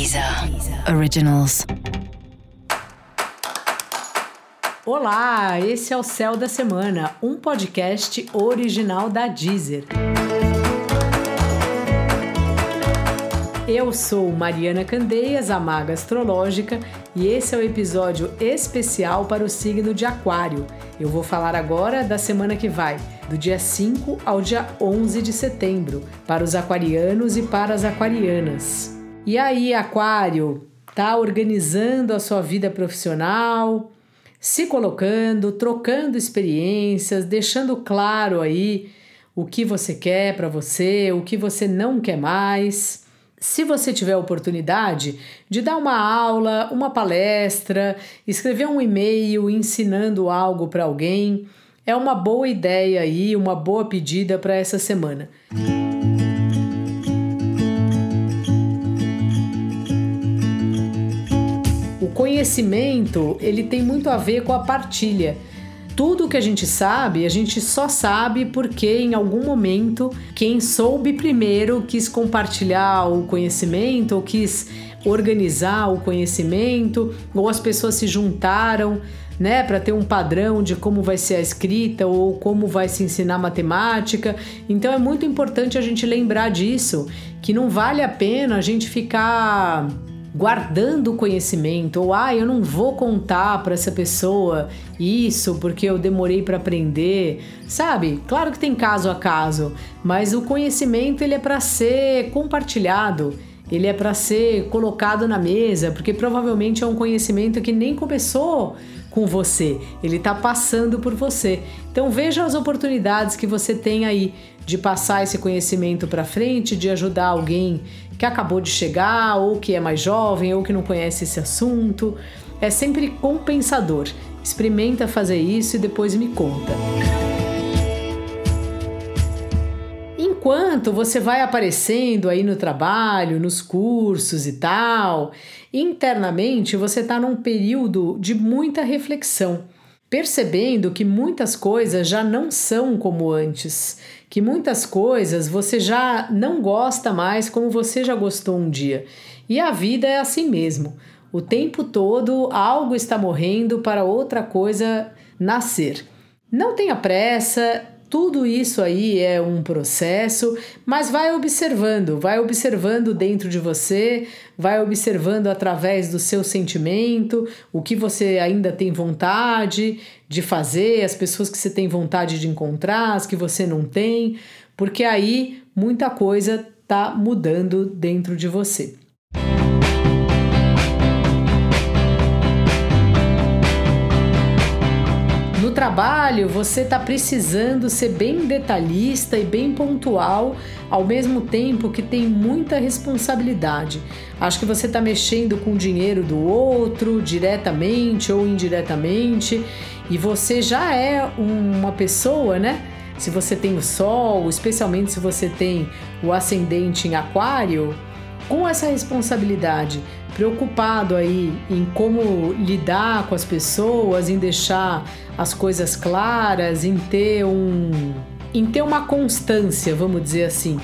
Deezer Originals. Olá, esse é o Céu da Semana, um podcast original da Deezer. Eu sou Mariana Candeias, a Maga Astrológica, e esse é o episódio especial para o signo de Aquário. Eu vou falar agora da semana que vai, do dia 5 ao dia 11 de setembro, para os aquarianos e para as aquarianas. E aí, Aquário, tá organizando a sua vida profissional, se colocando, trocando experiências, deixando claro aí o que você quer para você, o que você não quer mais. Se você tiver a oportunidade de dar uma aula, uma palestra, escrever um e-mail ensinando algo para alguém, é uma boa ideia aí, uma boa pedida para essa semana. O conhecimento, ele tem muito a ver com a partilha tudo que a gente sabe, a gente só sabe porque em algum momento quem soube primeiro quis compartilhar o conhecimento ou quis organizar o conhecimento, ou as pessoas se juntaram, né, para ter um padrão de como vai ser a escrita ou como vai se ensinar matemática. Então é muito importante a gente lembrar disso, que não vale a pena a gente ficar guardando o conhecimento, ou ah, eu não vou contar para essa pessoa isso porque eu demorei para aprender, sabe? Claro que tem caso a caso, mas o conhecimento ele é para ser compartilhado, ele é para ser colocado na mesa, porque provavelmente é um conhecimento que nem começou com você, ele está passando por você. Então veja as oportunidades que você tem aí de passar esse conhecimento para frente, de ajudar alguém que acabou de chegar, ou que é mais jovem, ou que não conhece esse assunto. É sempre compensador. Experimenta fazer isso e depois me conta. Enquanto você vai aparecendo aí no trabalho, nos cursos e tal, internamente você está num período de muita reflexão percebendo que muitas coisas já não são como antes, que muitas coisas você já não gosta mais como você já gostou um dia. E a vida é assim mesmo. O tempo todo algo está morrendo para outra coisa nascer. Não tenha pressa, tudo isso aí é um processo, mas vai observando, vai observando dentro de você, vai observando através do seu sentimento, o que você ainda tem vontade de fazer, as pessoas que você tem vontade de encontrar, as que você não tem, porque aí muita coisa está mudando dentro de você. Trabalho, você está precisando ser bem detalhista e bem pontual, ao mesmo tempo que tem muita responsabilidade. Acho que você está mexendo com o dinheiro do outro, diretamente ou indiretamente, e você já é uma pessoa, né? Se você tem o Sol, especialmente se você tem o ascendente em Aquário, com essa responsabilidade, preocupado aí em como lidar com as pessoas, em deixar as coisas claras, em ter um em ter uma constância, vamos dizer assim,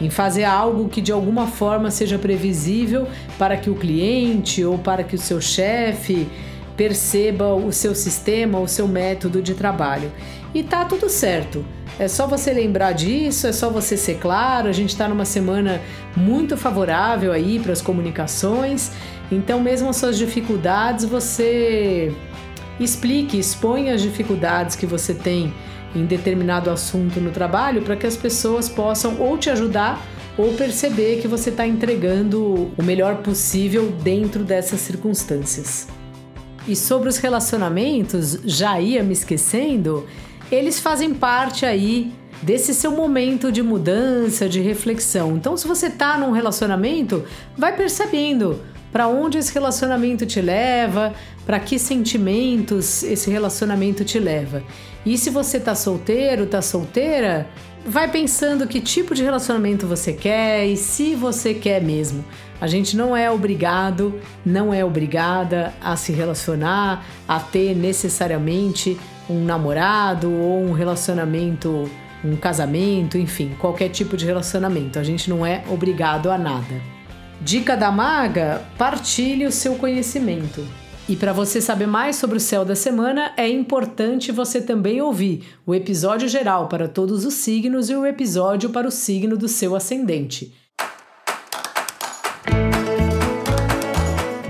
em fazer algo que de alguma forma seja previsível para que o cliente ou para que o seu chefe perceba o seu sistema, o seu método de trabalho. E tá tudo certo. É só você lembrar disso, é só você ser claro. A gente está numa semana muito favorável aí para as comunicações. Então, mesmo as suas dificuldades, você explique, exponha as dificuldades que você tem em determinado assunto no trabalho para que as pessoas possam ou te ajudar ou perceber que você está entregando o melhor possível dentro dessas circunstâncias. E sobre os relacionamentos, já ia me esquecendo, eles fazem parte aí desse seu momento de mudança, de reflexão. Então, se você está num relacionamento, vai percebendo para onde esse relacionamento te leva, para que sentimentos esse relacionamento te leva. E se você está solteiro, está solteira, vai pensando que tipo de relacionamento você quer e se você quer mesmo. A gente não é obrigado, não é obrigada a se relacionar, a ter necessariamente um namorado ou um relacionamento, um casamento, enfim, qualquer tipo de relacionamento. A gente não é obrigado a nada. Dica da maga: partilhe o seu conhecimento. E para você saber mais sobre o céu da semana, é importante você também ouvir o episódio geral para todos os signos e o episódio para o signo do seu ascendente.